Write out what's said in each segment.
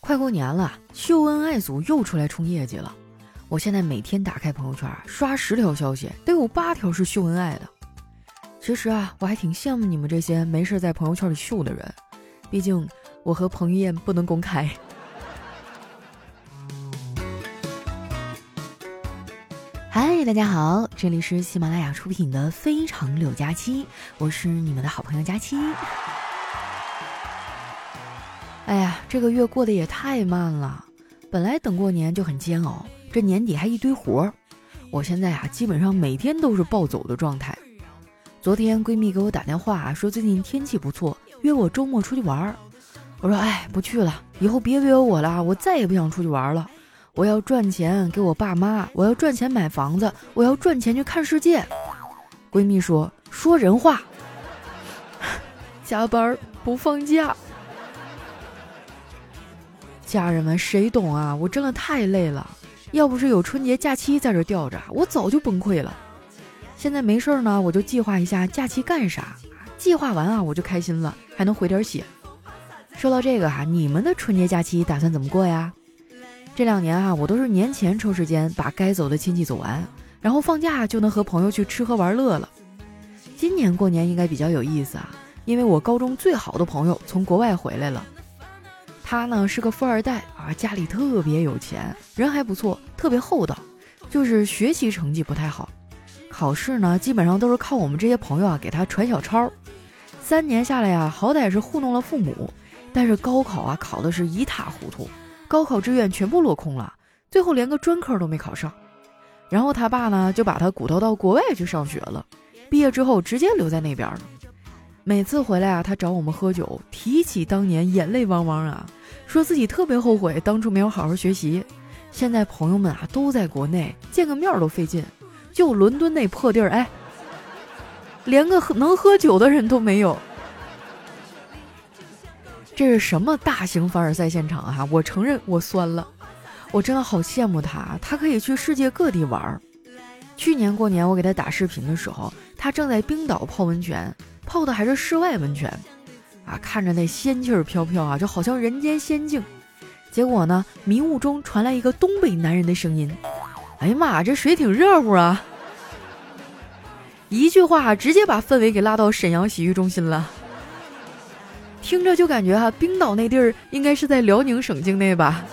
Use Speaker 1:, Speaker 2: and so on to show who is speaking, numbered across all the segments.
Speaker 1: 快过年了，秀恩爱组又出来冲业绩了。我现在每天打开朋友圈，刷十条消息，得有八条是秀恩爱的。其实啊，我还挺羡慕你们这些没事在朋友圈里秀的人，毕竟我和彭于晏不能公开。嗨，大家好，这里是喜马拉雅出品的《非常柳佳期》，我是你们的好朋友佳期。哎呀，这个月过得也太慢了，本来等过年就很煎熬，这年底还一堆活儿，我现在啊基本上每天都是暴走的状态。昨天闺蜜给我打电话说最近天气不错，约我周末出去玩儿。我说哎，不去了，以后别约我了，我再也不想出去玩了。我要赚钱给我爸妈，我要赚钱买房子，我要赚钱去看世界。闺蜜说说人话，加班不放假。家人们，谁懂啊？我真的太累了，要不是有春节假期在这吊着，我早就崩溃了。现在没事儿呢，我就计划一下假期干啥，计划完啊，我就开心了，还能回点血。说到这个哈，你们的春节假期打算怎么过呀？这两年啊，我都是年前抽时间把该走的亲戚走完，然后放假就能和朋友去吃喝玩乐了。今年过年应该比较有意思啊，因为我高中最好的朋友从国外回来了。他呢是个富二代啊，家里特别有钱，人还不错，特别厚道，就是学习成绩不太好，考试呢基本上都是靠我们这些朋友啊给他传小抄。三年下来呀，好歹是糊弄了父母，但是高考啊考的是一塌糊涂，高考志愿全部落空了，最后连个专科都没考上。然后他爸呢就把他鼓捣到国外去上学了，毕业之后直接留在那边了。每次回来啊，他找我们喝酒，提起当年，眼泪汪汪啊。说自己特别后悔当初没有好好学习，现在朋友们啊都在国内，见个面都费劲，就伦敦那破地儿，哎，连个喝能喝酒的人都没有。这是什么大型凡尔赛现场啊？我承认我酸了，我真的好羡慕他，他可以去世界各地玩。去年过年我给他打视频的时候，他正在冰岛泡温泉，泡的还是室外温泉。啊，看着那仙气儿飘飘啊，就好像人间仙境。结果呢，迷雾中传来一个东北男人的声音：“哎呀妈，这水挺热乎啊！”一句话直接把氛围给拉到沈阳洗浴中心了。听着就感觉哈，冰岛那地儿应该是在辽宁省境内吧？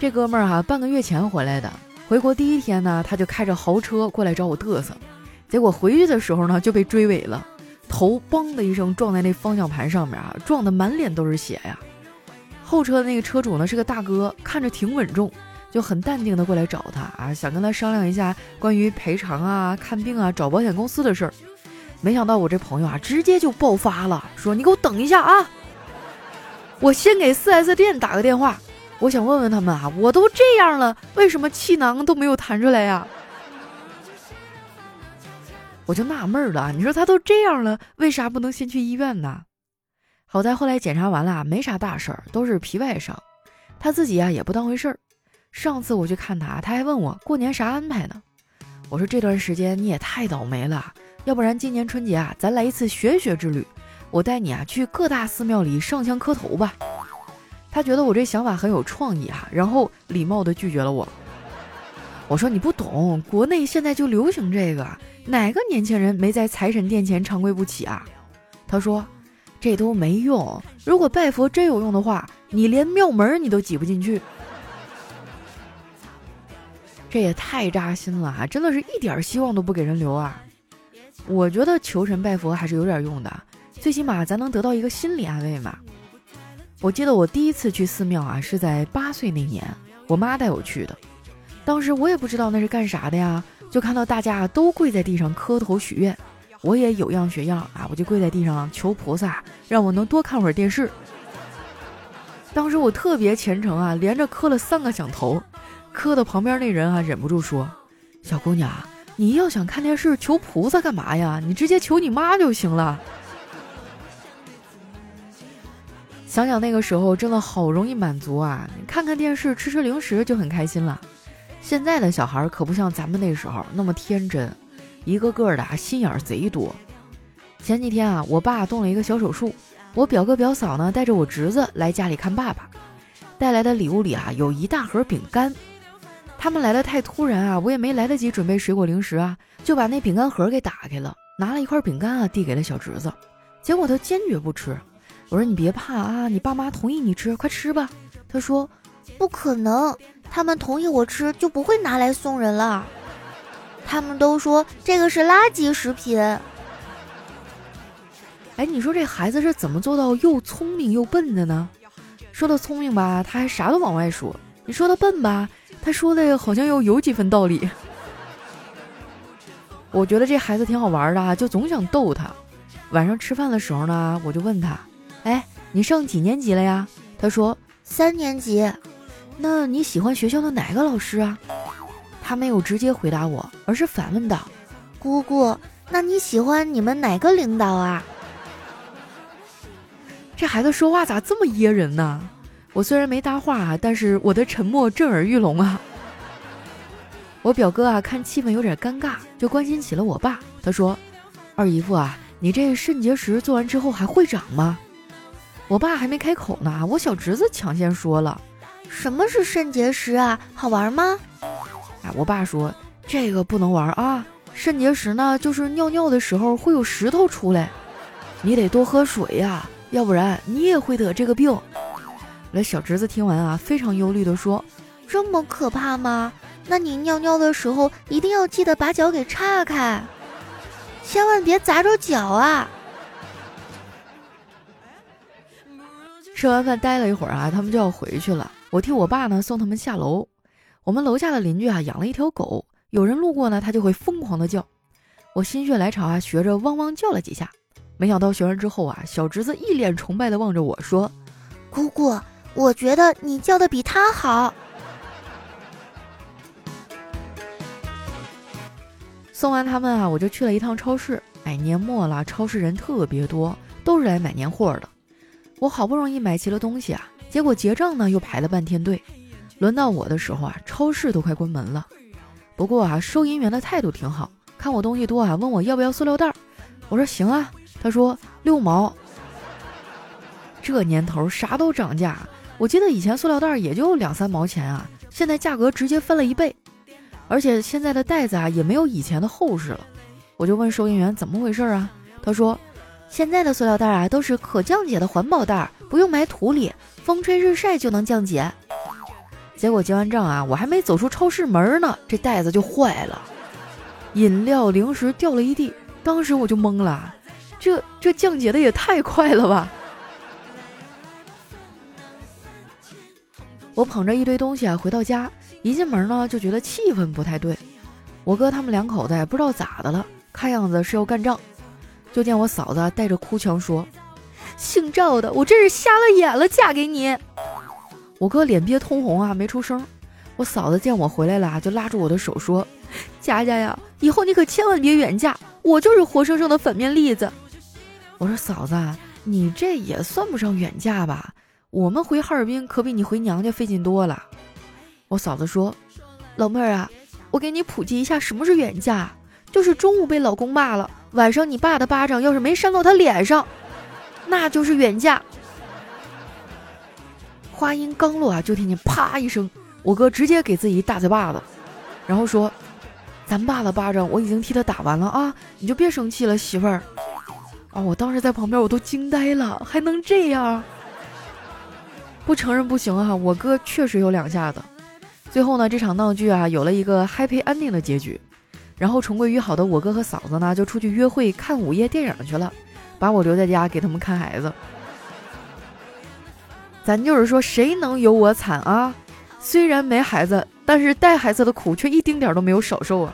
Speaker 1: 这哥们儿哈，半个月前回来的，回国第一天呢，他就开着豪车过来找我嘚瑟，结果回去的时候呢，就被追尾了。头嘣的一声撞在那方向盘上面啊，撞得满脸都是血呀！后车的那个车主呢是个大哥，看着挺稳重，就很淡定的过来找他啊，想跟他商量一下关于赔偿啊、看病啊、找保险公司的事儿。没想到我这朋友啊，直接就爆发了，说：“你给我等一下啊！我先给 4S 店打个电话，我想问问他们啊，我都这样了，为什么气囊都没有弹出来呀？”我就纳闷了，你说他都这样了，为啥不能先去医院呢？好在后来检查完了，没啥大事儿，都是皮外伤。他自己啊也不当回事儿。上次我去看他，他还问我过年啥安排呢。我说这段时间你也太倒霉了，要不然今年春节啊，咱来一次玄学之旅，我带你啊去各大寺庙里上香磕头吧。他觉得我这想法很有创意哈，然后礼貌地拒绝了我。我说你不懂，国内现在就流行这个。哪个年轻人没在财神殿前长跪不起啊？他说：“这都没用。如果拜佛真有用的话，你连庙门你都挤不进去。”这也太扎心了啊！真的是一点希望都不给人留啊！我觉得求神拜佛还是有点用的，最起码咱能得到一个心理安慰嘛。我记得我第一次去寺庙啊，是在八岁那年，我妈带我去的。当时我也不知道那是干啥的呀。就看到大家都跪在地上磕头许愿，我也有样学样啊，我就跪在地上求菩萨，让我能多看会儿电视。当时我特别虔诚啊，连着磕了三个响头，磕的旁边那人啊忍不住说：“小姑娘，你要想看电视求菩萨干嘛呀？你直接求你妈就行了。”想想那个时候真的好容易满足啊，看看电视吃吃零食就很开心了。现在的小孩可不像咱们那时候那么天真，一个个的啊心眼贼多。前几天啊，我爸动了一个小手术，我表哥表嫂呢带着我侄子来家里看爸爸，带来的礼物里啊有一大盒饼干。他们来的太突然啊，我也没来得及准备水果零食啊，就把那饼干盒给打开了，拿了一块饼干啊递给了小侄子。结果他坚决不吃。我说你别怕啊，你爸妈同意你吃，快吃吧。他说
Speaker 2: 不可能，他们同意我吃就不会拿来送人了。他们都说这个是垃圾食品。
Speaker 1: 哎，你说这孩子是怎么做到又聪明又笨的呢？说他聪明吧，他还啥都往外说；你说他笨吧，他说的好像又有几分道理。我觉得这孩子挺好玩的，就总想逗他。晚上吃饭的时候呢，我就问他：“哎，你上几年级了呀？”他说：“
Speaker 2: 三年级。”
Speaker 1: 那你喜欢学校的哪个老师啊？他没有直接回答我，而是反问道：“
Speaker 2: 姑姑，那你喜欢你们哪个领导啊？”
Speaker 1: 这孩子说话咋这么噎人呢？我虽然没搭话啊，但是我的沉默震耳欲聋啊。我表哥啊，看气氛有点尴尬，就关心起了我爸。他说：“二姨夫啊，你这肾结石做完之后还会长吗？”我爸还没开口呢，我小侄子抢先说了：“
Speaker 2: 什么是肾结石啊？好玩吗？”
Speaker 1: 哎，我爸说：“这个不能玩啊，肾结石呢，就是尿尿的时候会有石头出来，你得多喝水呀。”要不然你也会得这个病。那小侄子听完啊，非常忧虑的说：“
Speaker 2: 这么可怕吗？那你尿尿的时候一定要记得把脚给岔开，千万别砸着脚啊！”
Speaker 1: 吃完饭待了一会儿啊，他们就要回去了。我替我爸呢送他们下楼。我们楼下的邻居啊养了一条狗，有人路过呢，它就会疯狂的叫。我心血来潮啊，学着汪汪叫了几下。没想到学完之后啊，小侄子一脸崇拜的望着我说：“
Speaker 2: 姑姑，我觉得你叫的比他好。”
Speaker 1: 送完他们啊，我就去了一趟超市。哎，年末了，超市人特别多，都是来买年货的。我好不容易买齐了东西啊，结果结账呢又排了半天队。轮到我的时候啊，超市都快关门了。不过啊，收银员的态度挺好，看我东西多啊，问我要不要塑料袋。我说行啊。他说六毛，这年头啥都涨价。我记得以前塑料袋也就两三毛钱啊，现在价格直接翻了一倍，而且现在的袋子啊也没有以前的厚实了。我就问收银员怎么回事啊？他说现在的塑料袋啊都是可降解的环保袋，不用埋土里，风吹日晒就能降解。结果结完账啊，我还没走出超市门呢，这袋子就坏了，饮料零食掉了一地，当时我就懵了。这这降解的也太快了吧！我捧着一堆东西啊，回到家，一进门呢就觉得气氛不太对。我哥他们两口子也不知道咋的了，看样子是要干仗。就见我嫂子带着哭腔说：“姓赵的，我真是瞎了眼了，嫁给你！”我哥脸憋通红啊，没出声。我嫂子见我回来了啊，就拉住我的手说：“佳佳呀，以后你可千万别远嫁，我就是活生生的反面例子。”我说嫂子，你这也算不上远嫁吧？我们回哈尔滨可比你回娘家费劲多了。我嫂子说：“老妹儿啊，我给你普及一下什么是远嫁，就是中午被老公骂了，晚上你爸的巴掌要是没扇到他脸上，那就是远嫁。”话音刚落啊，就听见啪一声，我哥直接给自己一大嘴巴子，然后说：“咱爸的巴掌我已经替他打完了啊，你就别生气了，媳妇儿。”啊！我当时在旁边，我都惊呆了，还能这样？不承认不行啊！我哥确实有两下子。最后呢，这场闹剧啊，有了一个 happy ending 的结局。然后重归于好的我哥和嫂子呢，就出去约会看午夜电影去了，把我留在家给他们看孩子。咱就是说，谁能有我惨啊？虽然没孩子，但是带孩子的苦却一丁点都没有少受啊！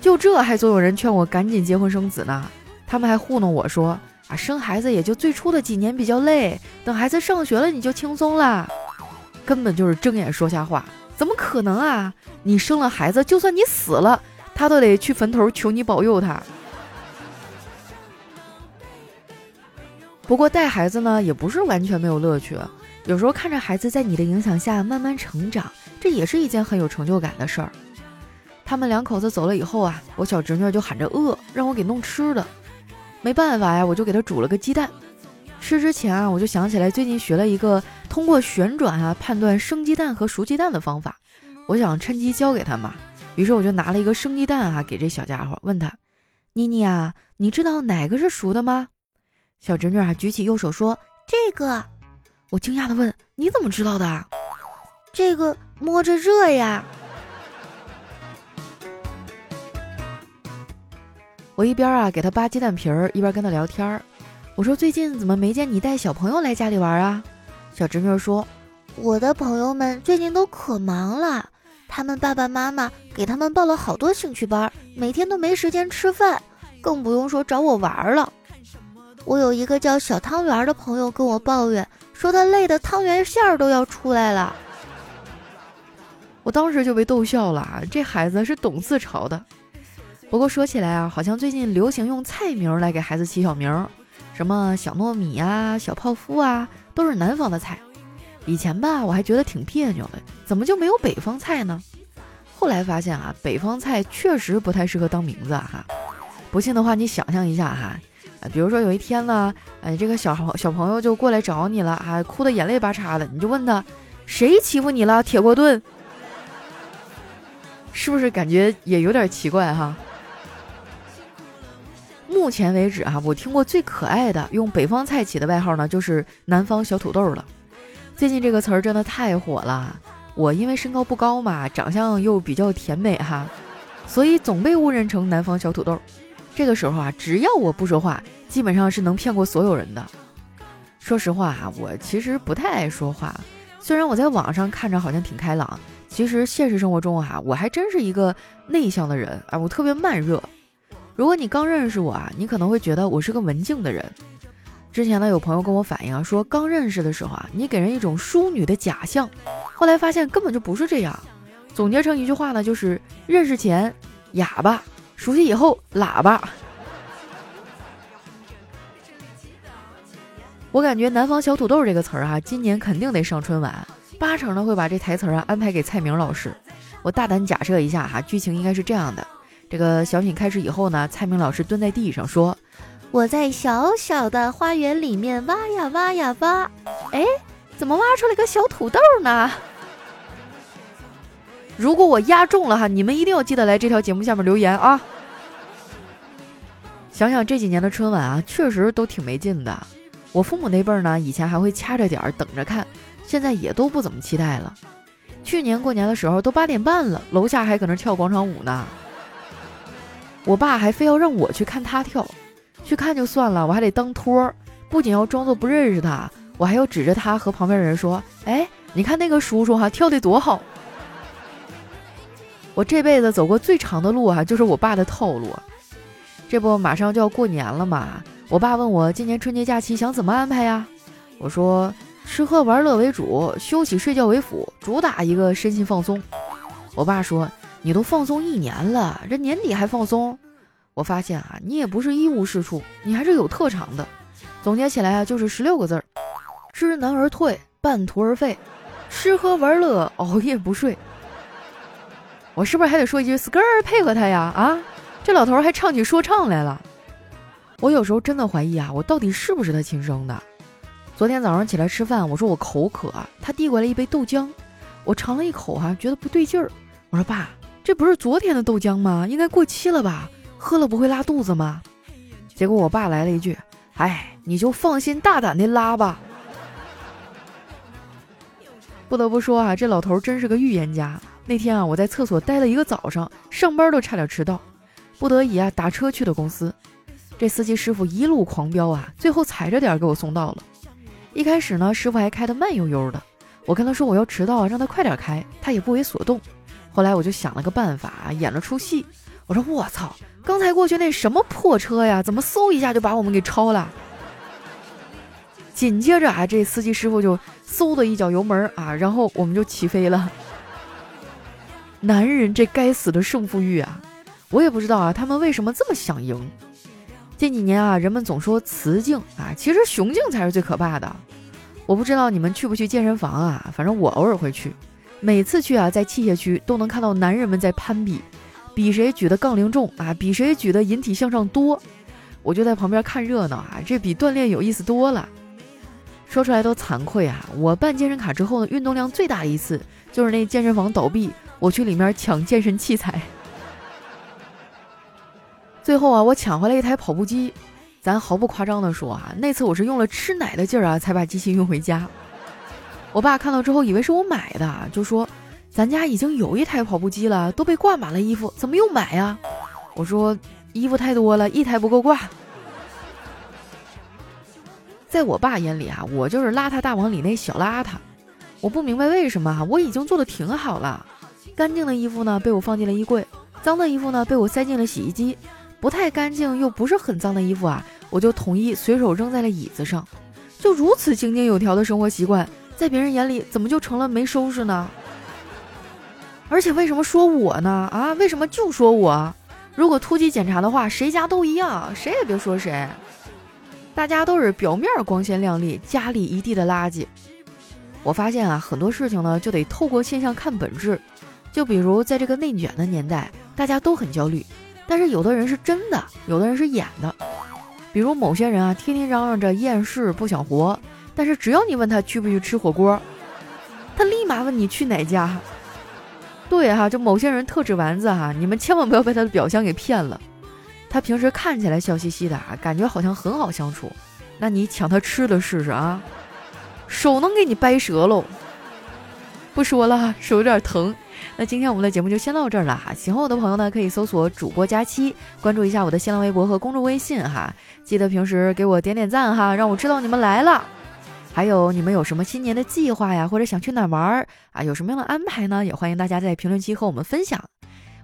Speaker 1: 就这还总有人劝我赶紧结婚生子呢。他们还糊弄我说啊，生孩子也就最初的几年比较累，等孩子上学了你就轻松了，根本就是睁眼说瞎话，怎么可能啊？你生了孩子，就算你死了，他都得去坟头求你保佑他。不过带孩子呢，也不是完全没有乐趣，有时候看着孩子在你的影响下慢慢成长，这也是一件很有成就感的事儿。他们两口子走了以后啊，我小侄女就喊着饿，让我给弄吃的。没办法呀，我就给他煮了个鸡蛋。吃之前啊，我就想起来最近学了一个通过旋转啊判断生鸡蛋和熟鸡蛋的方法，我想趁机教给他嘛。于是我就拿了一个生鸡蛋啊给这小家伙，问他：“妮妮啊，你知道哪个是熟的吗？”小侄女啊举起右手说：“
Speaker 2: 这个。”
Speaker 1: 我惊讶的问：“你怎么知道的？”
Speaker 2: 这个摸着热呀。
Speaker 1: 我一边啊给他扒鸡蛋皮儿，一边跟他聊天儿。我说：“最近怎么没见你带小朋友来家里玩啊？”小侄女说：“
Speaker 2: 我的朋友们最近都可忙了，他们爸爸妈妈给他们报了好多兴趣班，每天都没时间吃饭，更不用说找我玩了。我有一个叫小汤圆的朋友跟我抱怨，说他累的汤圆馅儿都要出来了。”
Speaker 1: 我当时就被逗笑了，这孩子是懂自嘲的。不过说起来啊，好像最近流行用菜名来给孩子起小名，什么小糯米啊、小泡芙啊，都是南方的菜。以前吧，我还觉得挺别扭的，怎么就没有北方菜呢？后来发现啊，北方菜确实不太适合当名字啊。哈，不信的话，你想象一下哈，比如说有一天呢，哎，这个小小朋友就过来找你了啊，哭得眼泪巴叉的，你就问他，谁欺负你了？铁锅炖，是不是感觉也有点奇怪哈？目前为止啊，我听过最可爱的用北方菜起的外号呢，就是南方小土豆了。最近这个词儿真的太火了。我因为身高不高嘛，长相又比较甜美哈，所以总被误认成南方小土豆。这个时候啊，只要我不说话，基本上是能骗过所有人的。说实话啊，我其实不太爱说话。虽然我在网上看着好像挺开朗，其实现实生活中啊，我还真是一个内向的人啊，我特别慢热。如果你刚认识我啊，你可能会觉得我是个文静的人。之前呢，有朋友跟我反映啊，说刚认识的时候啊，你给人一种淑女的假象，后来发现根本就不是这样。总结成一句话呢，就是认识前哑巴，熟悉以后喇叭。我感觉“南方小土豆”这个词儿啊，今年肯定得上春晚，八成呢会把这台词啊安排给蔡明老师。我大胆假设一下哈，剧情应该是这样的。这个小品开始以后呢，蔡明老师蹲在地上说：“
Speaker 2: 我在小小的花园里面挖呀挖呀挖，哎，怎么挖出来个小土豆呢？
Speaker 1: 如果我押中了哈，你们一定要记得来这条节目下面留言啊！想想这几年的春晚啊，确实都挺没劲的。我父母那辈儿呢，以前还会掐着点儿等着看，现在也都不怎么期待了。去年过年的时候都八点半了，楼下还搁那跳广场舞呢。”我爸还非要让我去看他跳，去看就算了，我还得当托儿，不仅要装作不认识他，我还要指着他和旁边人说：“哎，你看那个叔叔哈，跳的多好。”我这辈子走过最长的路啊，就是我爸的套路。这不马上就要过年了嘛，我爸问我今年春节假期想怎么安排呀？我说吃喝玩乐为主，休息睡觉为辅，主打一个身心放松。我爸说。你都放松一年了，这年底还放松？我发现啊，你也不是一无是处，你还是有特长的。总结起来啊，就是十六个字儿：知难而退，半途而废，吃喝玩乐，熬夜不睡。我是不是还得说一句 skr 配合他呀？啊，这老头还唱起说唱来了。我有时候真的怀疑啊，我到底是不是他亲生的？昨天早上起来吃饭，我说我口渴，他递过来一杯豆浆，我尝了一口哈，觉得不对劲儿。我说爸。这不是昨天的豆浆吗？应该过期了吧？喝了不会拉肚子吗？结果我爸来了一句：“哎，你就放心大胆的拉吧。”不得不说啊，这老头真是个预言家。那天啊，我在厕所待了一个早上，上班都差点迟到，不得已啊，打车去的公司。这司机师傅一路狂飙啊，最后踩着点给我送到了。一开始呢，师傅还开得慢悠悠的，我跟他说我要迟到啊，让他快点开，他也不为所动。后来我就想了个办法，演了出戏。我说：“我操，刚才过去那什么破车呀，怎么嗖一下就把我们给超了？”紧接着啊，这司机师傅就嗖的一脚油门啊，然后我们就起飞了。男人这该死的胜负欲啊，我也不知道啊，他们为什么这么想赢？近几年啊，人们总说雌竞啊，其实雄竞才是最可怕的。我不知道你们去不去健身房啊，反正我偶尔会去。每次去啊，在器械区都能看到男人们在攀比，比谁举的杠铃重啊，比谁举的引体向上多。我就在旁边看热闹啊，这比锻炼有意思多了。说出来都惭愧啊！我办健身卡之后呢，运动量最大的一次就是那健身房倒闭，我去里面抢健身器材。最后啊，我抢回来一台跑步机，咱毫不夸张的说啊，那次我是用了吃奶的劲儿啊，才把机器运回家。我爸看到之后以为是我买的，就说：“咱家已经有一台跑步机了，都被挂满了衣服，怎么又买呀？”我说：“衣服太多了，一台不够挂。”在我爸眼里啊，我就是邋遢大王里那小邋遢。我不明白为什么，我已经做的挺好了。干净的衣服呢，被我放进了衣柜；脏的衣服呢，被我塞进了洗衣机；不太干净又不是很脏的衣服啊，我就统一随手扔在了椅子上。就如此井井有条的生活习惯，在别人眼里怎么就成了没收拾呢？而且为什么说我呢？啊，为什么就说我？如果突击检查的话，谁家都一样，谁也别说谁。大家都是表面光鲜亮丽，家里一地的垃圾。我发现啊，很多事情呢就得透过现象看本质。就比如在这个内卷的年代，大家都很焦虑，但是有的人是真的，有的人是演的。比如某些人啊，天天嚷嚷着厌世不想活，但是只要你问他去不去吃火锅，他立马问你去哪家。对哈，就某些人特指丸子哈，你们千万不要被他的表象给骗了。他平时看起来笑嘻嘻的啊，感觉好像很好相处。那你抢他吃的试试啊，手能给你掰折喽！不说了，手有点疼。那今天我们的节目就先到这儿了哈。喜欢我的朋友呢，可以搜索主播佳期，关注一下我的新浪微博和公众微信哈。记得平时给我点点赞哈，让我知道你们来了。还有你们有什么新年的计划呀，或者想去哪玩啊？有什么样的安排呢？也欢迎大家在评论区和我们分享。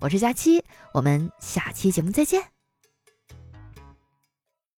Speaker 1: 我是佳期，我们下期节目再见。